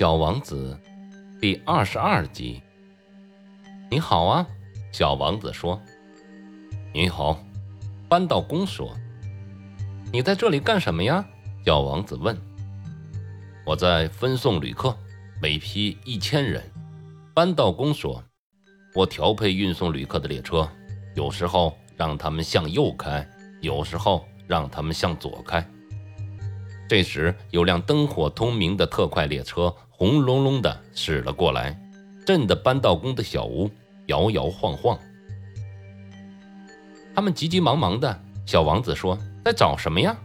小王子，第二十二集。你好啊，小王子说。你好，扳道工说。你在这里干什么呀？小王子问。我在分送旅客，每批一千人。扳道工说。我调配运送旅客的列车，有时候让他们向右开，有时候让他们向左开。这时，有辆灯火通明的特快列车轰隆隆的驶了过来，震得扳道工的小屋摇摇晃晃。他们急急忙忙的。小王子说：“在找什么呀？”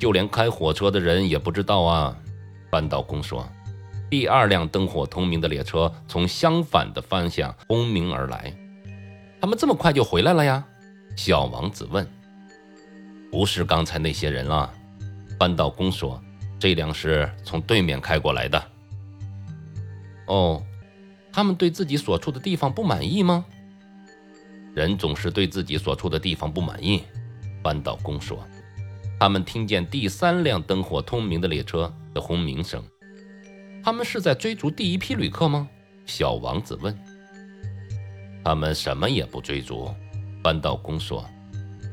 就连开火车的人也不知道啊。扳道工说：“第二辆灯火通明的列车从相反的方向轰鸣而来。他们这么快就回来了呀？”小王子问。“不是刚才那些人啊。”扳道工说：“这辆是从对面开过来的。”哦，他们对自己所处的地方不满意吗？人总是对自己所处的地方不满意。扳道工说：“他们听见第三辆灯火通明的列车的轰鸣声。他们是在追逐第一批旅客吗？”小王子问。“他们什么也不追逐。”扳道工说：“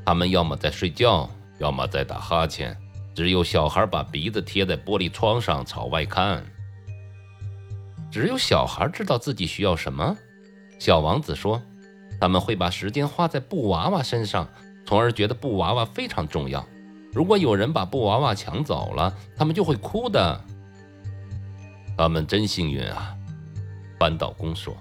他们要么在睡觉，要么在打哈欠。”只有小孩把鼻子贴在玻璃窗上朝外看。只有小孩知道自己需要什么。小王子说：“他们会把时间花在布娃娃身上，从而觉得布娃娃非常重要。如果有人把布娃娃抢走了，他们就会哭的。”他们真幸运啊，扳倒工说。